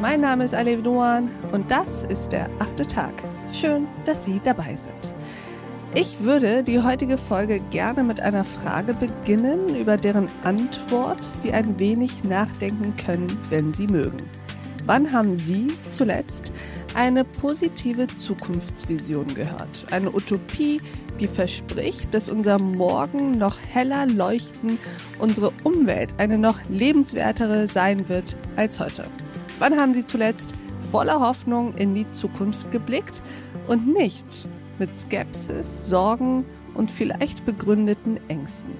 Mein Name ist Alev Doan und das ist der achte Tag. Schön, dass Sie dabei sind. Ich würde die heutige Folge gerne mit einer Frage beginnen, über deren Antwort Sie ein wenig nachdenken können, wenn Sie mögen. Wann haben Sie zuletzt eine positive Zukunftsvision gehört? Eine Utopie, die verspricht, dass unser Morgen noch heller leuchten, unsere Umwelt eine noch lebenswertere sein wird als heute. Wann haben Sie zuletzt voller Hoffnung in die Zukunft geblickt und nicht mit Skepsis, Sorgen und vielleicht begründeten Ängsten?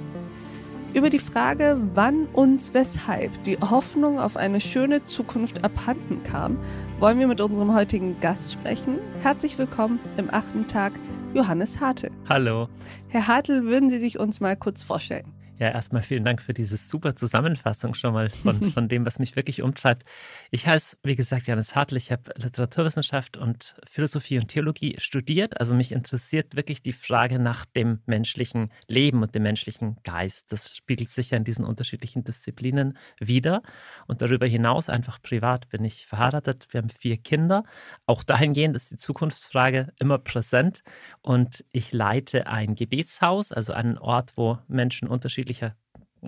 Über die Frage, wann uns weshalb die Hoffnung auf eine schöne Zukunft abhanden kam, wollen wir mit unserem heutigen Gast sprechen. Herzlich willkommen im achten Tag, Johannes Hartl. Hallo. Herr Hartl, würden Sie sich uns mal kurz vorstellen? Ja, erstmal vielen Dank für diese super Zusammenfassung schon mal von, von dem, was mich wirklich umtreibt. Ich heiße, wie gesagt, Janis Hartl. Ich habe Literaturwissenschaft und Philosophie und Theologie studiert. Also mich interessiert wirklich die Frage nach dem menschlichen Leben und dem menschlichen Geist. Das spiegelt sich ja in diesen unterschiedlichen Disziplinen wieder. Und darüber hinaus, einfach privat, bin ich verheiratet. Wir haben vier Kinder. Auch dahingehend ist die Zukunftsfrage immer präsent. Und ich leite ein Gebetshaus, also einen Ort, wo Menschen unterschiedlich unterschiedlicher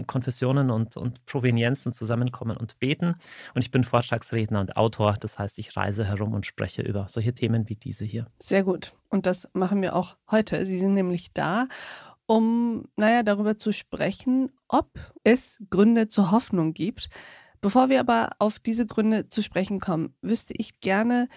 Konfessionen und, und Provenienzen zusammenkommen und beten. Und ich bin Vortragsredner und Autor. Das heißt, ich reise herum und spreche über solche Themen wie diese hier. Sehr gut. Und das machen wir auch heute. Sie sind nämlich da, um, naja, darüber zu sprechen, ob es Gründe zur Hoffnung gibt. Bevor wir aber auf diese Gründe zu sprechen kommen, wüsste ich gerne,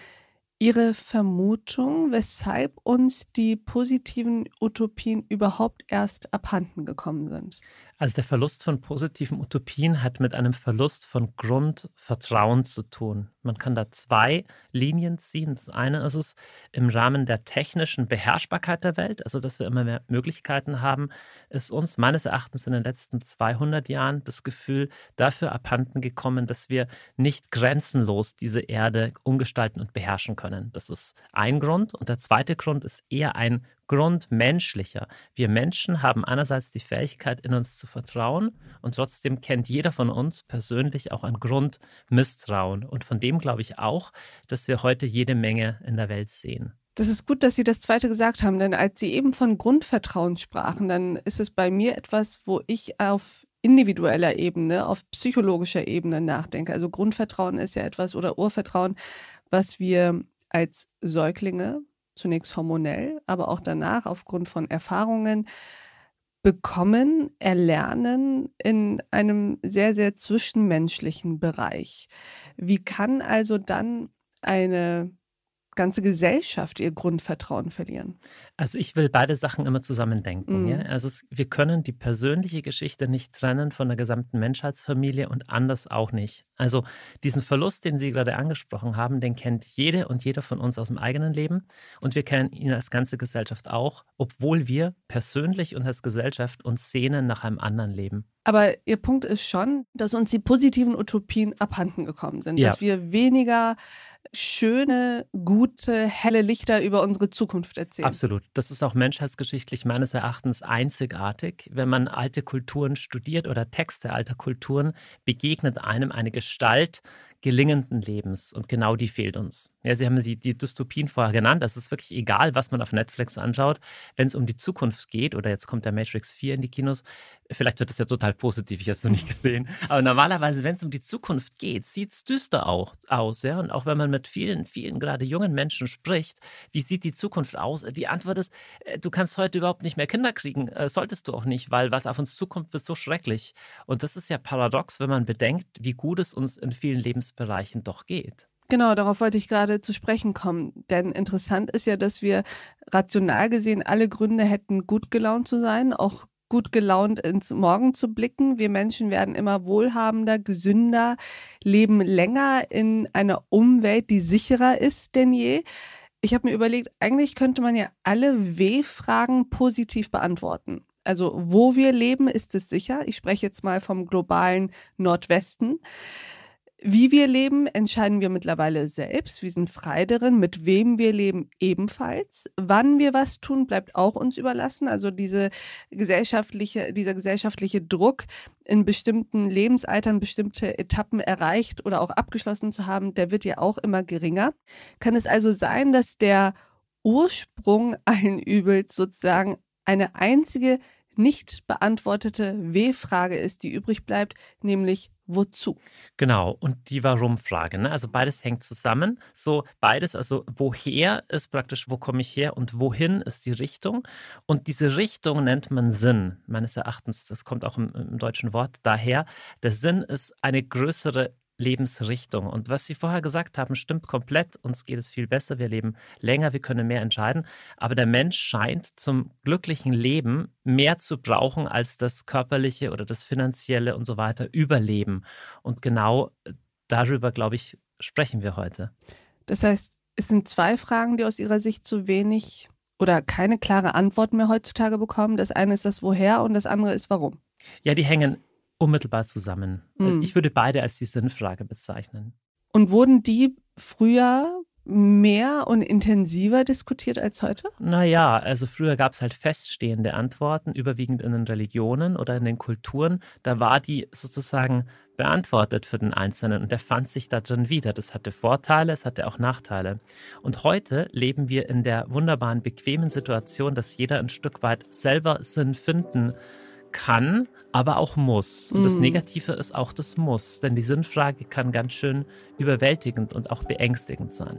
Ihre Vermutung, weshalb uns die positiven Utopien überhaupt erst abhanden gekommen sind? Also der Verlust von positiven Utopien hat mit einem Verlust von Grundvertrauen zu tun. Man kann da zwei Linien ziehen. Das eine ist es im Rahmen der technischen Beherrschbarkeit der Welt, also dass wir immer mehr Möglichkeiten haben, ist uns meines Erachtens in den letzten 200 Jahren das Gefühl dafür abhanden gekommen, dass wir nicht grenzenlos diese Erde umgestalten und beherrschen können. Das ist ein Grund. Und der zweite Grund ist eher ein grundmenschlicher. Wir Menschen haben einerseits die Fähigkeit, in uns zu vertrauen und trotzdem kennt jeder von uns persönlich auch ein Grundmisstrauen. Und von dem glaube ich auch, dass wir heute jede Menge in der Welt sehen. Das ist gut, dass Sie das zweite gesagt haben, denn als Sie eben von Grundvertrauen sprachen, dann ist es bei mir etwas, wo ich auf individueller Ebene, auf psychologischer Ebene nachdenke. Also Grundvertrauen ist ja etwas oder Urvertrauen, was wir als Säuglinge zunächst hormonell, aber auch danach aufgrund von Erfahrungen bekommen, erlernen in einem sehr, sehr zwischenmenschlichen Bereich. Wie kann also dann eine ganze Gesellschaft ihr Grundvertrauen verlieren? Also ich will beide Sachen immer zusammen denken. Mhm. Ja? Also es, wir können die persönliche Geschichte nicht trennen von der gesamten Menschheitsfamilie und anders auch nicht. Also diesen Verlust, den Sie gerade angesprochen haben, den kennt jede und jeder von uns aus dem eigenen Leben und wir kennen ihn als ganze Gesellschaft auch, obwohl wir persönlich und als Gesellschaft uns sehnen nach einem anderen Leben. Aber Ihr Punkt ist schon, dass uns die positiven Utopien abhanden gekommen sind, ja. dass wir weniger schöne, gute, helle Lichter über unsere Zukunft erzählen. Absolut. Das ist auch menschheitsgeschichtlich meines Erachtens einzigartig. Wenn man alte Kulturen studiert oder Texte alter Kulturen, begegnet einem eine Gestalt gelingenden Lebens. Und genau die fehlt uns. Ja, Sie haben die, die Dystopien vorher genannt. Das ist wirklich egal, was man auf Netflix anschaut. Wenn es um die Zukunft geht, oder jetzt kommt der Matrix 4 in die Kinos, vielleicht wird das ja total positiv, ich habe es noch nicht gesehen. Aber normalerweise, wenn es um die Zukunft geht, sieht es düster auch, aus. Ja? Und auch wenn man mit vielen, vielen gerade jungen Menschen spricht, wie sieht die Zukunft aus? Die Antwort ist, äh, du kannst heute überhaupt nicht mehr Kinder kriegen. Äh, solltest du auch nicht, weil was auf uns zukommt, wird so schrecklich. Und das ist ja paradox, wenn man bedenkt, wie gut es uns in vielen Lebensbereichen doch geht. Genau, darauf wollte ich gerade zu sprechen kommen. Denn interessant ist ja, dass wir rational gesehen alle Gründe hätten, gut gelaunt zu sein, auch gut gelaunt ins Morgen zu blicken. Wir Menschen werden immer wohlhabender, gesünder, leben länger in einer Umwelt, die sicherer ist denn je. Ich habe mir überlegt, eigentlich könnte man ja alle W-Fragen positiv beantworten. Also wo wir leben, ist es sicher. Ich spreche jetzt mal vom globalen Nordwesten. Wie wir leben, entscheiden wir mittlerweile selbst. Wir sind frei darin. Mit wem wir leben, ebenfalls. Wann wir was tun, bleibt auch uns überlassen. Also diese gesellschaftliche, dieser gesellschaftliche Druck, in bestimmten Lebensaltern bestimmte Etappen erreicht oder auch abgeschlossen zu haben, der wird ja auch immer geringer. Kann es also sein, dass der Ursprung allen Übels sozusagen eine einzige nicht beantwortete W-Frage ist, die übrig bleibt, nämlich wozu? Genau, und die Warum-Frage. Ne? Also beides hängt zusammen. So beides, also woher ist praktisch, wo komme ich her und wohin ist die Richtung. Und diese Richtung nennt man Sinn, meines Erachtens. Das kommt auch im, im deutschen Wort daher. Der Sinn ist eine größere Lebensrichtung. Und was Sie vorher gesagt haben, stimmt komplett. Uns geht es viel besser. Wir leben länger, wir können mehr entscheiden. Aber der Mensch scheint zum glücklichen Leben mehr zu brauchen als das körperliche oder das finanzielle und so weiter Überleben. Und genau äh, darüber, glaube ich, sprechen wir heute. Das heißt, es sind zwei Fragen, die aus Ihrer Sicht zu wenig oder keine klare Antwort mehr heutzutage bekommen. Das eine ist das Woher und das andere ist Warum. Ja, die hängen unmittelbar zusammen. Mhm. Ich würde beide als die Sinnfrage bezeichnen. Und wurden die früher mehr und intensiver diskutiert als heute? Naja, also früher gab es halt feststehende Antworten, überwiegend in den Religionen oder in den Kulturen. Da war die sozusagen beantwortet für den Einzelnen und der fand sich da drin wieder. Das hatte Vorteile, es hatte auch Nachteile. Und heute leben wir in der wunderbaren, bequemen Situation, dass jeder ein Stück weit selber Sinn finden kann aber auch muss. Und mm. das mhm. Negative ist auch das Muss, denn die Sinnfrage kann ganz schön überwältigend und auch beängstigend sein.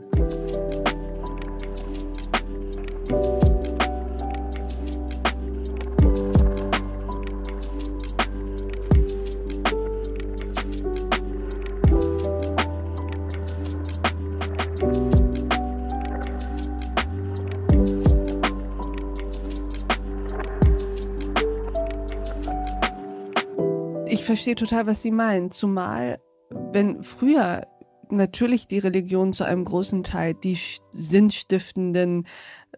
Verstehe total, was Sie meinen. Zumal, wenn früher natürlich die Religion zu einem großen Teil die sinnstiftenden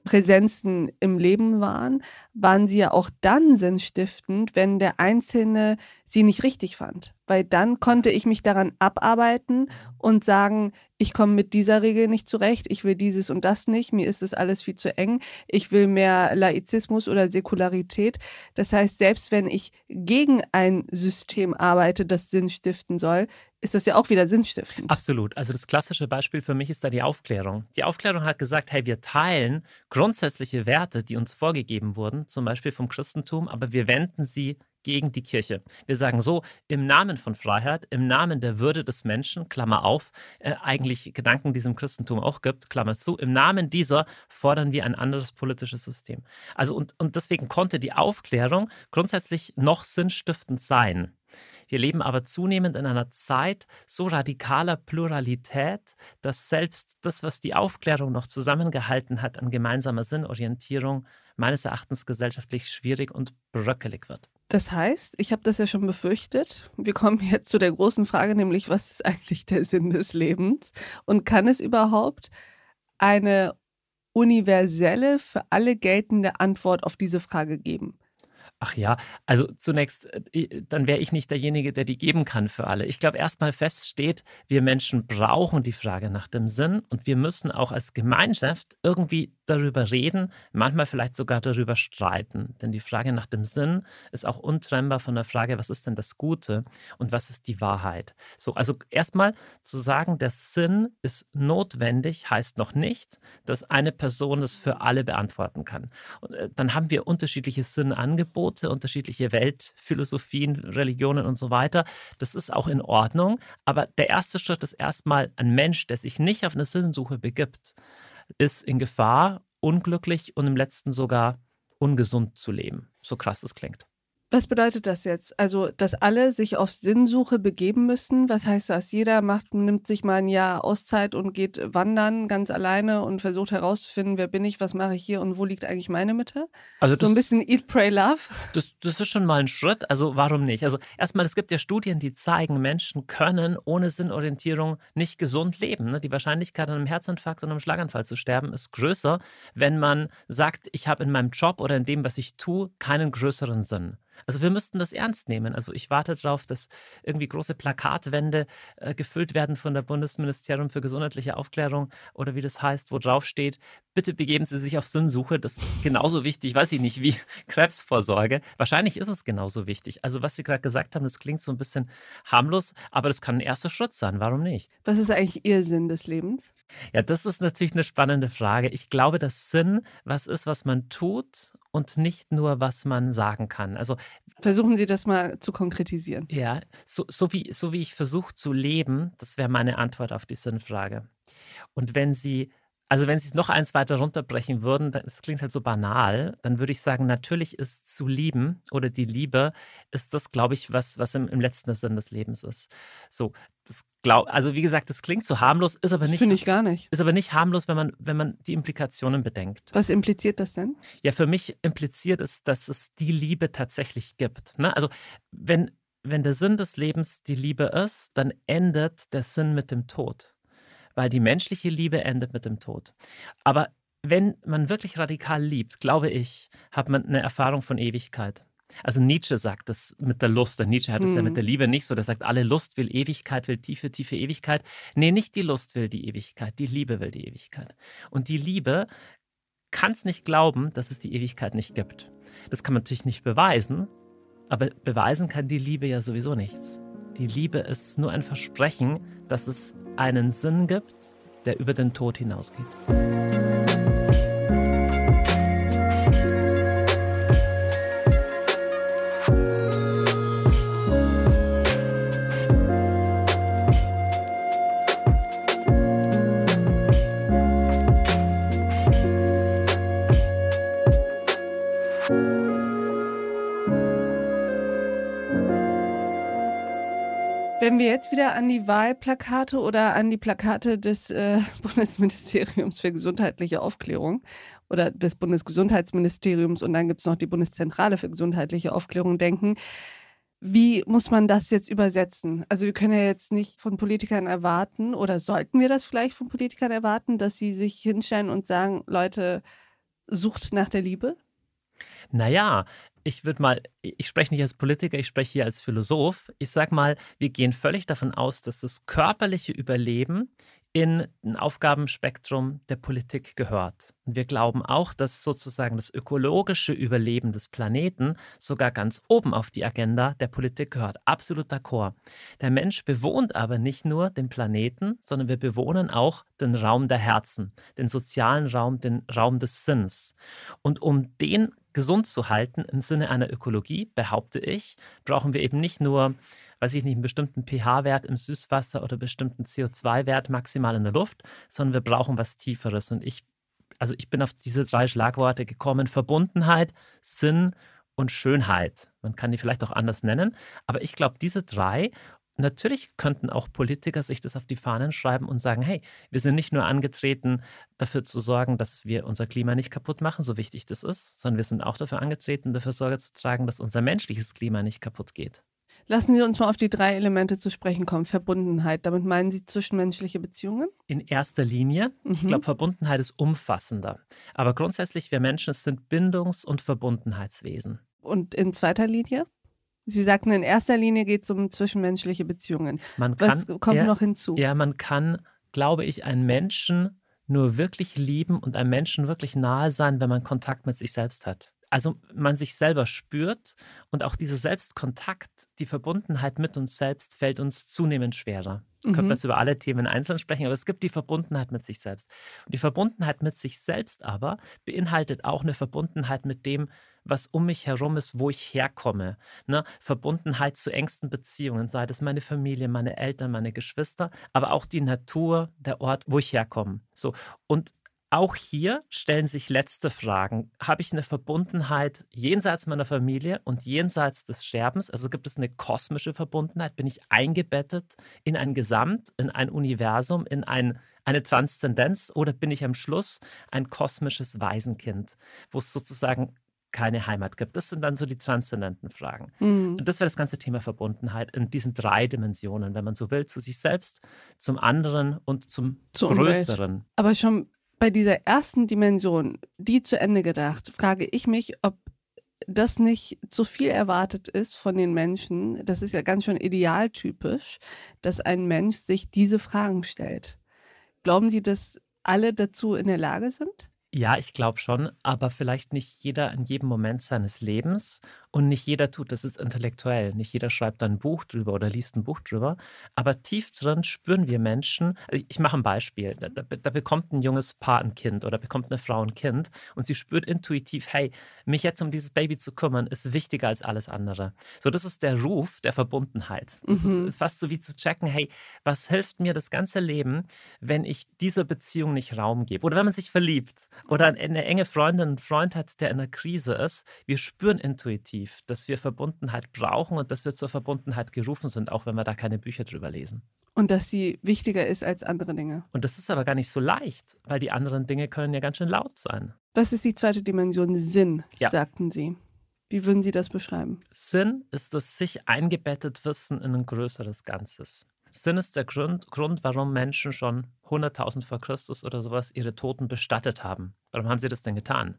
Präsenzen im Leben waren, waren sie ja auch dann sinnstiftend, wenn der Einzelne sie nicht richtig fand. Weil dann konnte ich mich daran abarbeiten und sagen, ich komme mit dieser Regel nicht zurecht, ich will dieses und das nicht, mir ist das alles viel zu eng, ich will mehr Laizismus oder Säkularität. Das heißt, selbst wenn ich gegen ein System arbeite, das Sinn stiften soll, ist das ja auch wieder sinnstiftend. Absolut. Also das klassische Beispiel für mich ist da die Aufklärung. Die Aufklärung hat gesagt, hey, wir teilen grundsätzliche Werte, die uns vorgegeben wurden, zum Beispiel vom Christentum, aber wir wenden sie gegen die Kirche. Wir sagen so, im Namen von Freiheit, im Namen der Würde des Menschen, Klammer auf, äh, eigentlich Gedanken, die es im Christentum auch gibt, Klammer zu, im Namen dieser fordern wir ein anderes politisches System. Also und, und deswegen konnte die Aufklärung grundsätzlich noch sinnstiftend sein. Wir leben aber zunehmend in einer Zeit so radikaler Pluralität, dass selbst das, was die Aufklärung noch zusammengehalten hat an gemeinsamer Sinnorientierung, meines Erachtens gesellschaftlich schwierig und bröckelig wird. Das heißt, ich habe das ja schon befürchtet. Wir kommen jetzt zu der großen Frage, nämlich was ist eigentlich der Sinn des Lebens? Und kann es überhaupt eine universelle, für alle geltende Antwort auf diese Frage geben? Ach ja, also zunächst, äh, dann wäre ich nicht derjenige, der die geben kann für alle. Ich glaube, erstmal feststeht, wir Menschen brauchen die Frage nach dem Sinn und wir müssen auch als Gemeinschaft irgendwie darüber reden, manchmal vielleicht sogar darüber streiten. Denn die Frage nach dem Sinn ist auch untrennbar von der Frage, was ist denn das Gute und was ist die Wahrheit. So, also erstmal zu sagen, der Sinn ist notwendig, heißt noch nicht, dass eine Person es für alle beantworten kann. Und äh, dann haben wir unterschiedliche Sinnangebote, unterschiedliche Weltphilosophien, Religionen und so weiter. Das ist auch in Ordnung. Aber der erste Schritt ist erstmal ein Mensch, der sich nicht auf eine Sinnsuche begibt, ist in Gefahr, unglücklich und im letzten sogar ungesund zu leben. So krass es klingt. Was bedeutet das jetzt? Also, dass alle sich auf Sinnsuche begeben müssen? Was heißt das? Jeder macht, nimmt sich mal ein Jahr Auszeit und geht wandern ganz alleine und versucht herauszufinden, wer bin ich, was mache ich hier und wo liegt eigentlich meine Mitte? Also das, so ein bisschen Eat, Pray, Love. Das, das ist schon mal ein Schritt. Also, warum nicht? Also, erstmal, es gibt ja Studien, die zeigen, Menschen können ohne Sinnorientierung nicht gesund leben. Ne? Die Wahrscheinlichkeit, an einem Herzinfarkt und einem Schlaganfall zu sterben, ist größer, wenn man sagt, ich habe in meinem Job oder in dem, was ich tue, keinen größeren Sinn. Also wir müssten das ernst nehmen. Also ich warte darauf, dass irgendwie große Plakatwände äh, gefüllt werden von der Bundesministerium für gesundheitliche Aufklärung oder wie das heißt, wo drauf steht, bitte begeben Sie sich auf Sinnsuche. Das ist genauso wichtig, weiß ich nicht, wie Krebsvorsorge. Wahrscheinlich ist es genauso wichtig. Also was Sie gerade gesagt haben, das klingt so ein bisschen harmlos, aber das kann ein erster Schritt sein. Warum nicht? Was ist eigentlich Ihr Sinn des Lebens? Ja, das ist natürlich eine spannende Frage. Ich glaube, dass Sinn was ist, was man tut und nicht nur, was man sagen kann. Also versuchen Sie das mal zu konkretisieren. Ja, so, so wie, so wie ich versuche zu leben, das wäre meine Antwort auf die Sinnfrage. Und wenn Sie also wenn Sie es noch eins weiter runterbrechen würden, das klingt halt so banal, dann würde ich sagen, natürlich ist zu lieben oder die Liebe ist das, glaube ich, was, was im, im letzten Sinn des Lebens ist. So, das glaub, also wie gesagt, das klingt so harmlos, ist aber nicht. Finde ich gar nicht. Ist aber nicht harmlos, wenn man, wenn man die Implikationen bedenkt. Was impliziert das denn? Ja, für mich impliziert es, dass es die Liebe tatsächlich gibt. Ne? Also wenn, wenn der Sinn des Lebens die Liebe ist, dann endet der Sinn mit dem Tod weil die menschliche Liebe endet mit dem Tod. Aber wenn man wirklich radikal liebt, glaube ich, hat man eine Erfahrung von Ewigkeit. Also Nietzsche sagt das mit der Lust. Der Nietzsche hat es hm. ja mit der mhm. Liebe nicht so. Der sagt, alle Lust will Ewigkeit, will tiefe, tiefe Ewigkeit. Nee, nicht die Lust will die Ewigkeit, die Liebe will die Ewigkeit. Und die Liebe kann es nicht glauben, dass es die Ewigkeit nicht gibt. Das kann man natürlich nicht beweisen, aber beweisen kann die Liebe ja sowieso nichts. Die Liebe ist nur ein Versprechen, dass es einen Sinn gibt, der über den Tod hinausgeht. Wieder an die Wahlplakate oder an die Plakate des äh, Bundesministeriums für gesundheitliche Aufklärung oder des Bundesgesundheitsministeriums und dann gibt es noch die Bundeszentrale für gesundheitliche Aufklärung denken, wie muss man das jetzt übersetzen? Also wir können ja jetzt nicht von Politikern erwarten oder sollten wir das vielleicht von Politikern erwarten, dass sie sich hinstellen und sagen, Leute, sucht nach der Liebe? Naja, ich würde mal, ich spreche nicht als Politiker, ich spreche hier als Philosoph. Ich sage mal, wir gehen völlig davon aus, dass das körperliche Überleben in ein Aufgabenspektrum der Politik gehört. Und wir glauben auch, dass sozusagen das ökologische Überleben des Planeten sogar ganz oben auf die Agenda der Politik gehört. Absolut d'accord. Der Mensch bewohnt aber nicht nur den Planeten, sondern wir bewohnen auch den Raum der Herzen, den sozialen Raum, den Raum des Sinns. Und um den gesund zu halten im Sinne einer Ökologie, behaupte ich, brauchen wir eben nicht nur, weiß ich nicht, einen bestimmten pH-Wert im Süßwasser oder bestimmten CO2-Wert maximal in der Luft, sondern wir brauchen was Tieferes. Und ich, also ich bin auf diese drei Schlagworte gekommen: Verbundenheit, Sinn und Schönheit. Man kann die vielleicht auch anders nennen, aber ich glaube, diese drei Natürlich könnten auch Politiker sich das auf die Fahnen schreiben und sagen, hey, wir sind nicht nur angetreten, dafür zu sorgen, dass wir unser Klima nicht kaputt machen, so wichtig das ist, sondern wir sind auch dafür angetreten, dafür Sorge zu tragen, dass unser menschliches Klima nicht kaputt geht. Lassen Sie uns mal auf die drei Elemente zu sprechen kommen. Verbundenheit, damit meinen Sie zwischenmenschliche Beziehungen? In erster Linie. Mhm. Ich glaube, Verbundenheit ist umfassender. Aber grundsätzlich, wir Menschen sind Bindungs- und Verbundenheitswesen. Und in zweiter Linie? Sie sagten, in erster Linie geht es um zwischenmenschliche Beziehungen. Man kann, Was kommt ja, noch hinzu? Ja, man kann, glaube ich, einen Menschen nur wirklich lieben und einem Menschen wirklich nahe sein, wenn man Kontakt mit sich selbst hat. Also man sich selber spürt und auch dieser Selbstkontakt, die Verbundenheit mit uns selbst fällt uns zunehmend schwerer. Mhm. Können wir jetzt über alle Themen einzeln sprechen, aber es gibt die Verbundenheit mit sich selbst. Und die Verbundenheit mit sich selbst aber beinhaltet auch eine Verbundenheit mit dem, was um mich herum ist, wo ich herkomme. Ne? Verbundenheit zu engsten Beziehungen, sei das meine Familie, meine Eltern, meine Geschwister, aber auch die Natur, der Ort, wo ich herkomme. So. Und auch hier stellen sich letzte Fragen. Habe ich eine Verbundenheit jenseits meiner Familie und jenseits des Sterbens? Also gibt es eine kosmische Verbundenheit? Bin ich eingebettet in ein Gesamt, in ein Universum, in ein, eine Transzendenz? Oder bin ich am Schluss ein kosmisches Waisenkind, wo es sozusagen keine Heimat gibt. Das sind dann so die transzendenten Fragen. Mhm. Und das wäre das ganze Thema Verbundenheit in diesen drei Dimensionen, wenn man so will, zu sich selbst, zum anderen und zum Zur Größeren. Umwelt. Aber schon bei dieser ersten Dimension, die zu Ende gedacht, frage ich mich, ob das nicht zu viel erwartet ist von den Menschen, das ist ja ganz schön idealtypisch, dass ein Mensch sich diese Fragen stellt. Glauben Sie, dass alle dazu in der Lage sind? Ja, ich glaube schon, aber vielleicht nicht jeder in jedem Moment seines Lebens und nicht jeder tut das ist intellektuell. Nicht jeder schreibt dann ein Buch drüber oder liest ein Buch drüber. Aber tief drin spüren wir Menschen. Also ich mache ein Beispiel. Da, da, da, bekommt ein junges Paar ein Kind oder bekommt eine Frau ein Kind und sie spürt intuitiv, hey, mich jetzt um dieses Baby zu kümmern, ist wichtiger als alles andere. So, das ist der Ruf der Verbundenheit. Das mhm. ist fast so wie zu checken, hey, was hilft mir das ganze Leben, wenn ich dieser Beziehung nicht Raum gebe? Oder wenn man sich verliebt oder eine enge Freundin, einen Freund hat, der in einer Krise ist. Wir spüren intuitiv dass wir Verbundenheit brauchen und dass wir zur Verbundenheit gerufen sind, auch wenn wir da keine Bücher drüber lesen. Und dass sie wichtiger ist als andere Dinge. Und das ist aber gar nicht so leicht, weil die anderen Dinge können ja ganz schön laut sein. Was ist die zweite Dimension? Sinn, ja. sagten Sie. Wie würden Sie das beschreiben? Sinn ist das sich eingebettet Wissen in ein größeres Ganzes. Sinn ist der Grund, Grund warum Menschen schon 100.000 vor Christus oder sowas ihre Toten bestattet haben. Warum haben sie das denn getan?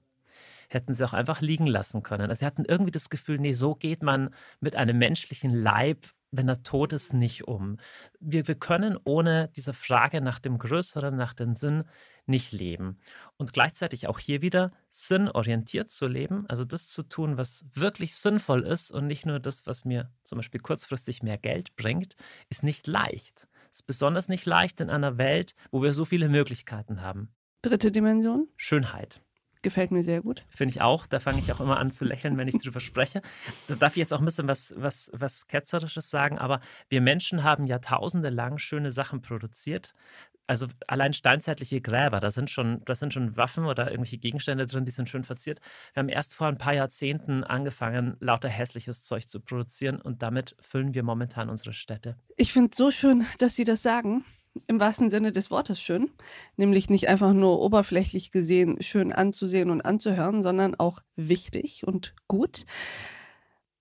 hätten sie auch einfach liegen lassen können. Also sie hatten irgendwie das Gefühl, nee, so geht man mit einem menschlichen Leib wenn er tot ist, nicht um. Wir, wir können ohne diese Frage nach dem Größeren, nach dem Sinn nicht leben. Und gleichzeitig auch hier wieder sinnorientiert zu leben, also das zu tun, was wirklich sinnvoll ist und nicht nur das, was mir zum Beispiel kurzfristig mehr Geld bringt, ist nicht leicht. Ist besonders nicht leicht in einer Welt, wo wir so viele Möglichkeiten haben. Dritte Dimension? Schönheit. Gefällt mir sehr gut. Finde ich auch. Da fange ich auch immer an zu lächeln, wenn ich drüber spreche. Da darf ich jetzt auch ein bisschen was, was, was Ketzerisches sagen, aber wir Menschen haben jahrtausende lang schöne Sachen produziert. Also allein steinzeitliche Gräber, da sind, schon, da sind schon Waffen oder irgendwelche Gegenstände drin, die sind schön verziert. Wir haben erst vor ein paar Jahrzehnten angefangen, lauter hässliches Zeug zu produzieren und damit füllen wir momentan unsere Städte. Ich finde es so schön, dass Sie das sagen im wahrsten Sinne des Wortes schön, nämlich nicht einfach nur oberflächlich gesehen schön anzusehen und anzuhören, sondern auch wichtig und gut,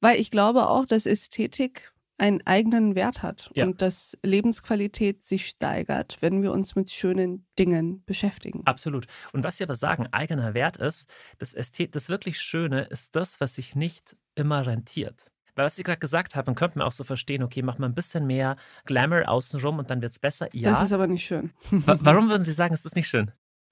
weil ich glaube auch, dass Ästhetik einen eigenen Wert hat ja. und dass Lebensqualität sich steigert, wenn wir uns mit schönen Dingen beschäftigen. Absolut. Und was Sie aber sagen, eigener Wert ist, das, Ästhet das wirklich Schöne ist das, was sich nicht immer rentiert. Weil was Sie gerade gesagt haben, könnte man auch so verstehen, okay, mach mal ein bisschen mehr Glamour außenrum und dann wird es besser. Ja. Das ist aber nicht schön. warum würden Sie sagen, es ist nicht schön?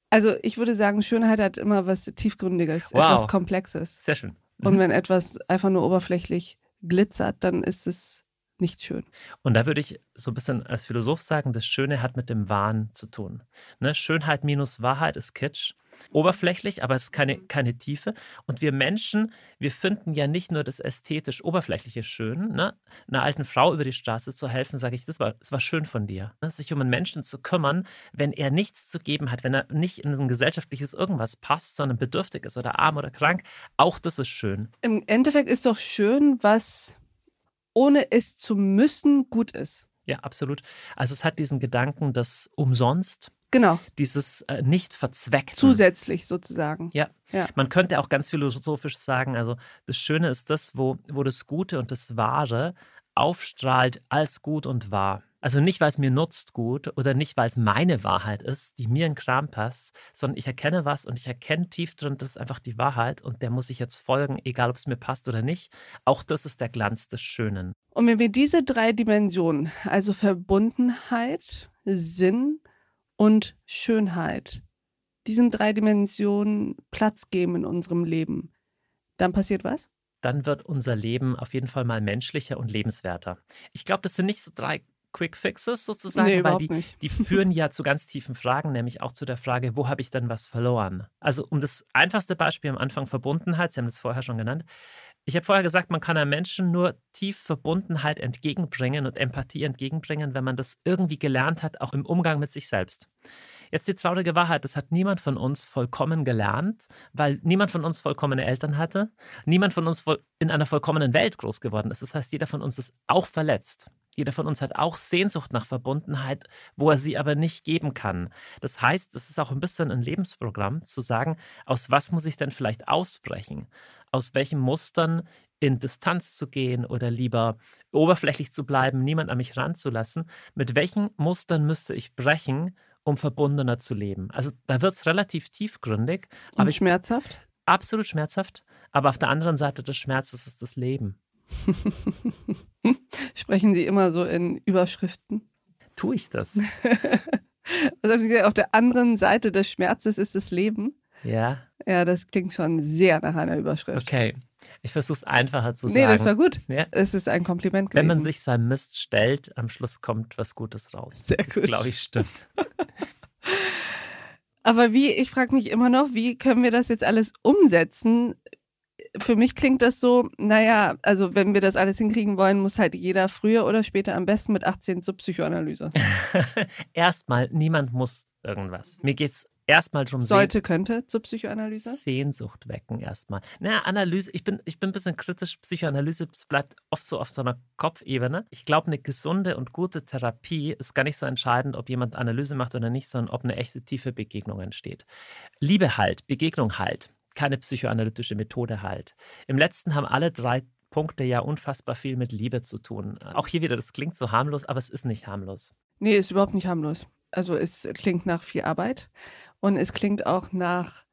Also ich würde sagen, Schönheit hat immer was Tiefgründiges, wow. etwas Komplexes. Sehr schön. Mhm. Und wenn etwas einfach nur oberflächlich glitzert, dann ist es nicht schön. Und da würde ich so ein bisschen als Philosoph sagen, das Schöne hat mit dem Wahn zu tun. Ne? Schönheit minus Wahrheit ist Kitsch oberflächlich, aber es ist keine, keine Tiefe. Und wir Menschen, wir finden ja nicht nur das ästhetisch Oberflächliche schön. Ne? Einer alten Frau über die Straße zu helfen, sage ich, das war, das war schön von dir. Ne? Sich um einen Menschen zu kümmern, wenn er nichts zu geben hat, wenn er nicht in ein gesellschaftliches irgendwas passt, sondern bedürftig ist oder arm oder krank, auch das ist schön. Im Endeffekt ist doch schön, was ohne es zu müssen gut ist. Ja, absolut. Also es hat diesen Gedanken, dass umsonst Genau. Dieses äh, nicht verzweckt. Zusätzlich sozusagen. Ja. ja. Man könnte auch ganz philosophisch sagen, also das Schöne ist das, wo, wo das Gute und das Wahre aufstrahlt als gut und wahr. Also nicht, weil es mir nutzt gut oder nicht, weil es meine Wahrheit ist, die mir in Kram passt, sondern ich erkenne was und ich erkenne tief drin, das ist einfach die Wahrheit und der muss ich jetzt folgen, egal ob es mir passt oder nicht. Auch das ist der Glanz des Schönen. Und wenn wir diese drei Dimensionen, also Verbundenheit, Sinn und Schönheit diesen drei Dimensionen Platz geben in unserem Leben, dann passiert was? Dann wird unser Leben auf jeden Fall mal menschlicher und lebenswerter. Ich glaube, das sind nicht so drei Quick Fixes sozusagen, nee, weil die, die führen ja zu ganz tiefen Fragen, nämlich auch zu der Frage, wo habe ich denn was verloren? Also um das einfachste Beispiel am Anfang Verbundenheit, Sie haben das vorher schon genannt. Ich habe vorher gesagt, man kann einem Menschen nur tief Verbundenheit entgegenbringen und Empathie entgegenbringen, wenn man das irgendwie gelernt hat, auch im Umgang mit sich selbst. Jetzt die traurige Wahrheit, das hat niemand von uns vollkommen gelernt, weil niemand von uns vollkommene Eltern hatte, niemand von uns in einer vollkommenen Welt groß geworden ist. Das heißt, jeder von uns ist auch verletzt. Jeder von uns hat auch Sehnsucht nach Verbundenheit, wo er sie aber nicht geben kann. Das heißt, es ist auch ein bisschen ein Lebensprogramm zu sagen, aus was muss ich denn vielleicht ausbrechen? Aus welchen Mustern in Distanz zu gehen oder lieber oberflächlich zu bleiben, niemand an mich ranzulassen? Mit welchen Mustern müsste ich brechen, um verbundener zu leben? Also da wird es relativ tiefgründig. Und schmerzhaft? Absolut schmerzhaft. Aber auf der anderen Seite des Schmerzes ist das Leben. Sprechen Sie immer so in Überschriften? Tue ich das? Was haben Sie gesagt? Auf der anderen Seite des Schmerzes ist das Leben. Ja. Ja, das klingt schon sehr nach einer Überschrift. Okay. Ich versuche es einfacher zu sagen. Nee, das war gut. Ja. Es ist ein Kompliment gewesen. Wenn man sich seinem Mist stellt, am Schluss kommt was Gutes raus. Sehr gut. glaube ich, stimmt. Aber wie, ich frage mich immer noch, wie können wir das jetzt alles umsetzen? Für mich klingt das so, naja, also wenn wir das alles hinkriegen wollen, muss halt jeder früher oder später am besten mit 18 zur Psychoanalyse. Erstmal, niemand muss irgendwas. Mir geht es erstmal darum, Sollte, könnte zur Psychoanalyse? Sehnsucht wecken erstmal. Naja, Analyse, ich bin, ich bin ein bisschen kritisch. Psychoanalyse bleibt oft so auf so einer Kopfebene. Ich glaube, eine gesunde und gute Therapie ist gar nicht so entscheidend, ob jemand Analyse macht oder nicht, sondern ob eine echte tiefe Begegnung entsteht. Liebe halt, Begegnung halt, keine psychoanalytische Methode halt. Im letzten haben alle drei Punkte ja unfassbar viel mit Liebe zu tun. Auch hier wieder, das klingt so harmlos, aber es ist nicht harmlos. Nee, ist überhaupt nicht harmlos. Also es klingt nach viel Arbeit und es klingt auch nach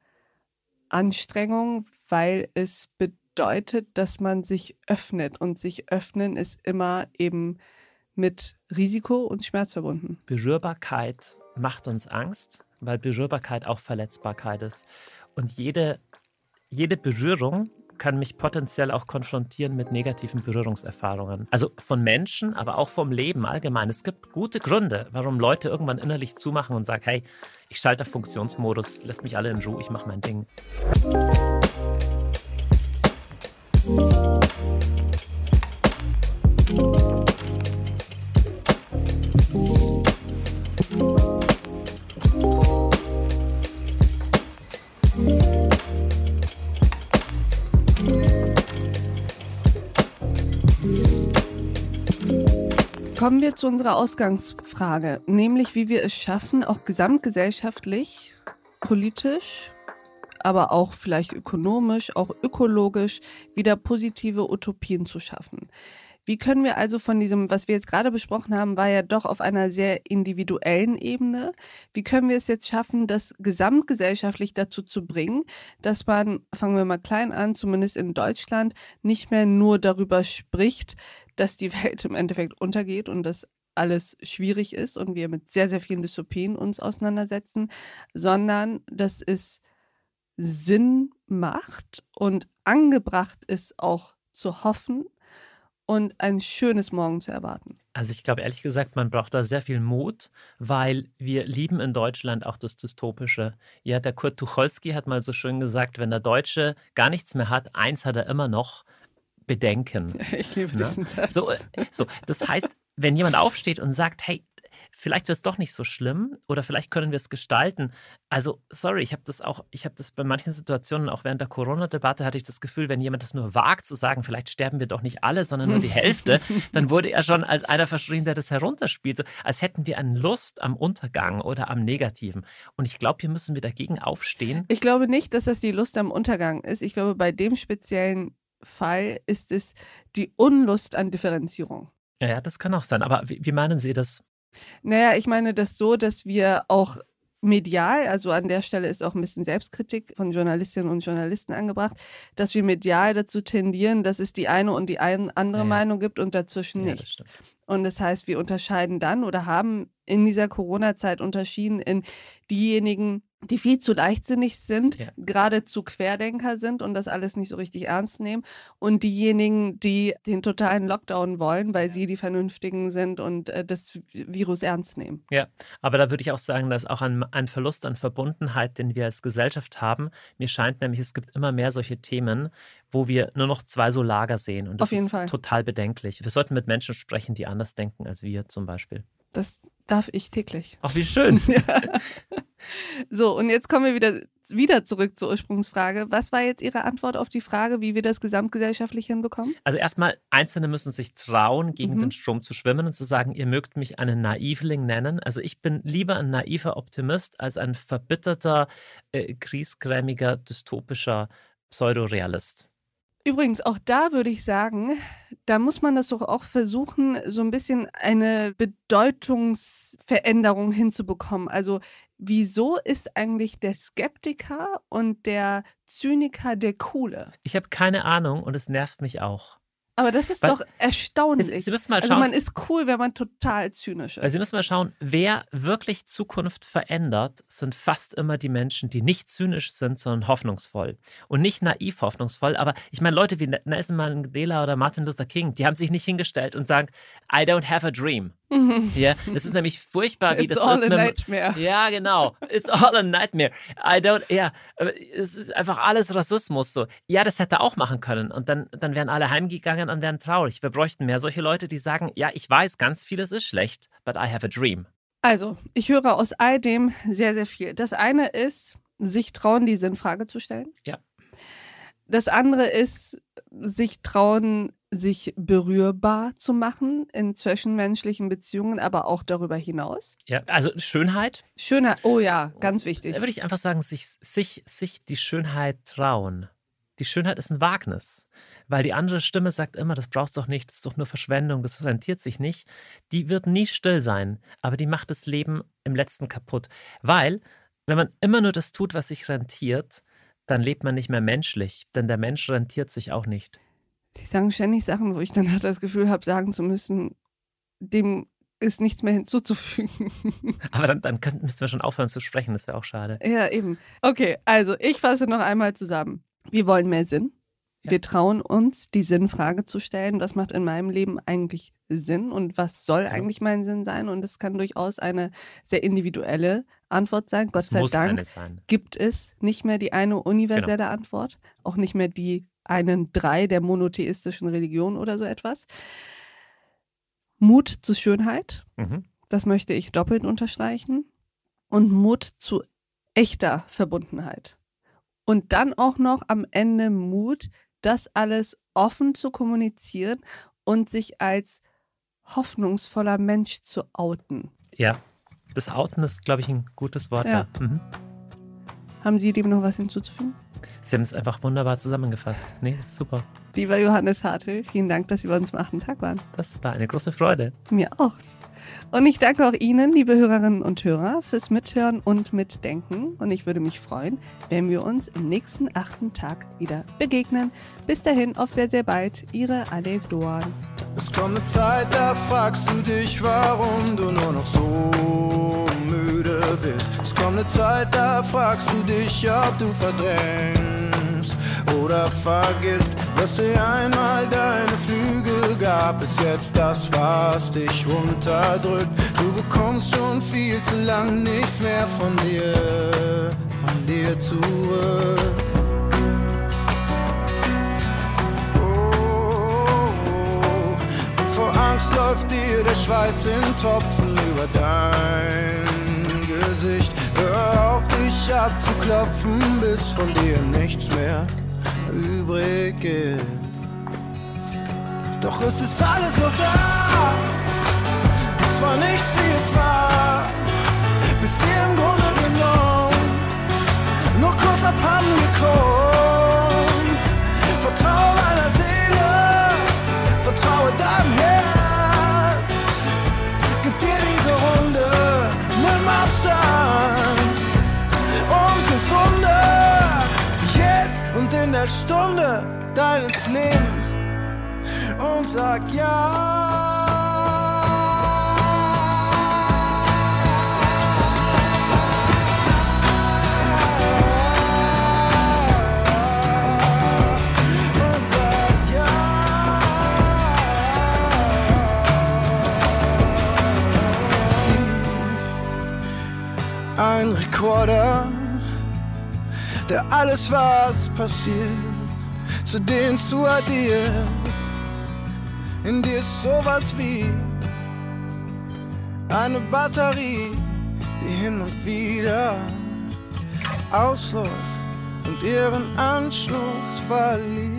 Anstrengung, weil es bedeutet, dass man sich öffnet und sich öffnen ist immer eben mit Risiko und Schmerz verbunden. Berührbarkeit macht uns Angst, weil Berührbarkeit auch Verletzbarkeit ist. Und jede, jede Berührung kann mich potenziell auch konfrontieren mit negativen Berührungserfahrungen. Also von Menschen, aber auch vom Leben allgemein. Es gibt gute Gründe, warum Leute irgendwann innerlich zumachen und sagen, hey, ich schalte auf Funktionsmodus, lässt mich alle in Ruhe, ich mache mein Ding. Kommen wir zu unserer Ausgangsfrage, nämlich wie wir es schaffen, auch gesamtgesellschaftlich, politisch, aber auch vielleicht ökonomisch, auch ökologisch wieder positive Utopien zu schaffen. Wie können wir also von diesem, was wir jetzt gerade besprochen haben, war ja doch auf einer sehr individuellen Ebene. Wie können wir es jetzt schaffen, das gesamtgesellschaftlich dazu zu bringen, dass man, fangen wir mal klein an, zumindest in Deutschland, nicht mehr nur darüber spricht, dass die Welt im Endeffekt untergeht und dass alles schwierig ist und wir mit sehr, sehr vielen Dystopien uns auseinandersetzen, sondern dass es Sinn macht und angebracht ist, auch zu hoffen, und ein schönes Morgen zu erwarten. Also ich glaube ehrlich gesagt, man braucht da sehr viel Mut, weil wir lieben in Deutschland auch das Dystopische. Ja, der Kurt Tucholsky hat mal so schön gesagt, wenn der Deutsche gar nichts mehr hat, eins hat er immer noch, Bedenken. Ich liebe Ne? diesen Satz. So, äh, so, das heißt, wenn jemand aufsteht und sagt, hey, vielleicht wird es doch nicht so schlimm oder vielleicht können wir es gestalten. Also, sorry, ich habe das auch, ich habe das bei manchen Situationen, auch während der Corona-Debatte, hatte ich das Gefühl, wenn jemand das nur wagt zu sagen, vielleicht sterben wir doch nicht alle, sondern nur die Hälfte, dann wurde er schon als einer verschrien, der das herunterspielt. So, als hätten wir eine Lust am Untergang oder am Negativen. Und ich glaube, hier müssen wir dagegen aufstehen. Ich glaube nicht, dass das die Lust am Untergang ist. Ich glaube, bei dem speziellen Fall ist es die Unlust an Differenzierung. Ja, ja, das kann auch sein. Aber wie, wie meinen Sie das? Naja, ich meine das so, dass wir auch medial, also an der Stelle ist auch ein bisschen Selbstkritik von Journalistinnen und Journalisten angebracht, dass wir medial dazu tendieren, dass es die eine und die ein, andere Ja, ja. Meinung gibt und dazwischen Ja, das nichts. stimmt. Und das heißt, wir unterscheiden dann oder haben in dieser Corona-Zeit unterschieden in diejenigen, die viel zu leichtsinnig sind, Ja. geradezu Querdenker sind und das alles nicht so richtig ernst nehmen und diejenigen, die den totalen Lockdown wollen, weil sie die Vernünftigen sind und äh, das Virus ernst nehmen. Ja, aber da würde ich auch sagen, dass auch ein, ein Verlust an Verbundenheit, den wir als Gesellschaft haben. Mir scheint nämlich, es gibt immer mehr solche Themen, wo wir nur noch zwei so Lager sehen. Und das Auf jeden ist Fall. total bedenklich. Wir sollten mit Menschen sprechen, die anders denken als wir zum Beispiel. Das darf ich täglich. Ach, wie schön. So, und jetzt kommen wir wieder, wieder zurück zur Ursprungsfrage. Was war jetzt Ihre Antwort auf die Frage, wie wir das gesamtgesellschaftlich hinbekommen? Also erstmal, Einzelne müssen sich trauen, gegen Mhm. den Strom zu schwimmen und zu sagen, ihr mögt mich einen Naivling nennen. Also ich bin lieber ein naiver Optimist als ein verbitterter, äh, griesgrämiger, dystopischer Pseudorealist. Übrigens, auch da würde ich sagen, da muss man das doch auch versuchen, so ein bisschen eine Bedeutungsveränderung hinzubekommen. Also wieso ist eigentlich der Skeptiker und der Zyniker der Coole? Ich habe keine Ahnung und es nervt mich auch. Aber das ist Weil- doch erstaunlich. Sie müssen mal also schauen. man ist cool, wenn man total zynisch ist. Sie müssen mal schauen, wer wirklich Zukunft verändert, sind fast immer die Menschen, die nicht zynisch sind, sondern hoffnungsvoll. Und nicht naiv hoffnungsvoll. Aber ich meine, Leute wie Nelson Mandela oder Martin Luther King, die haben sich nicht hingestellt und sagen, I don't have a dream. Ja, das ist nämlich furchtbar, wie It's das all ist. a nightmare. Ja, genau. It's all a nightmare. I don't, ja, es ist einfach alles Rassismus so. Ja, das hätte er auch machen können. Und dann, dann wären alle heimgegangen und wären traurig. Wir bräuchten mehr solche Leute, die sagen, ja, ich weiß, ganz vieles ist schlecht, but I have a dream. Also, ich höre aus all dem sehr, sehr viel. Das eine ist, sich trauen, die Sinnfrage zu stellen. Ja. Das andere ist, sich trauen, sich berührbar zu machen in zwischenmenschlichen Beziehungen, aber auch darüber hinaus. Ja, also Schönheit, Schöner, oh ja, ganz wichtig. da würde ich einfach sagen, sich, sich, sich die Schönheit trauen. Die Schönheit ist ein Wagnis, weil die andere Stimme sagt immer, das brauchst du doch nicht, das ist doch nur Verschwendung, das rentiert sich nicht. Die wird nie still sein, aber die macht das Leben im letzten kaputt. Weil, wenn man immer nur das tut, was sich rentiert, dann lebt man nicht mehr menschlich, denn der Mensch rentiert sich auch nicht. Sie sagen ständig Sachen, wo ich dann halt das Gefühl habe, sagen zu müssen, dem ist nichts mehr hinzuzufügen. Aber dann, dann könnten- müssten wir schon aufhören zu sprechen, das wäre auch schade. Ja, eben. Okay, also ich fasse noch einmal zusammen. Wir wollen mehr Sinn. Ja. Wir trauen uns, die Sinnfrage zu stellen. Was macht in meinem Leben eigentlich Sinn und was soll Genau. eigentlich mein Sinn sein? Und es kann durchaus eine sehr individuelle Antwort sein. Gott Es sei Dank gibt es nicht mehr die eine universelle Antwort, auch nicht mehr die einen drei der monotheistischen Religion oder so etwas. Mut zur Schönheit, Mhm. das möchte ich doppelt unterstreichen. Und Mut zu echter Verbundenheit. Und dann auch noch am Ende Mut, das alles offen zu kommunizieren und sich als hoffnungsvoller Mensch zu outen. Ja, das Outen ist, glaube ich, ein gutes Wort. Ja. Mhm. Haben Sie dem noch was hinzuzufügen? Sie haben es einfach wunderbar zusammengefasst. Nee, ist super. Lieber Johannes Hartl, vielen Dank, dass Sie bei uns am achten Tag waren. Das war eine große Freude. Mir auch. Und ich danke auch Ihnen, liebe Hörerinnen und Hörer, fürs Mithören und Mitdenken. Und ich würde mich freuen, wenn wir uns im nächsten achten Tag wieder begegnen. Bis dahin, auf sehr, sehr bald. Ihre Ade Doan. Es kommt eine Zeit, da fragst du dich, warum du nur noch so müde bist. Es kommt eine Zeit, da fragst du dich, ob du verdrängst oder vergisst, dass dir einmal deine Flügel gab. Bis jetzt das, was dich runterdrückt. Du bekommst schon viel zu lang nichts mehr von dir, von dir zurück. Oh, Angst läuft dir der Schweiß in Tropfen über dein Gesicht. Hör auf, dich abzuklopfen, bis von dir nichts mehr übrig ist. Doch es ist alles noch da. Es war nichts, wie es war. Bis dir im Grunde genommen nur kurz abhanden gekommen. Der Stunde deines Lebens und sag ja. Ein Rekorder, der alles, was passiert, zu dem zu addiert. In dir ist sowas wie eine Batterie, die hin und wieder ausläuft und ihren Anschluss verliert.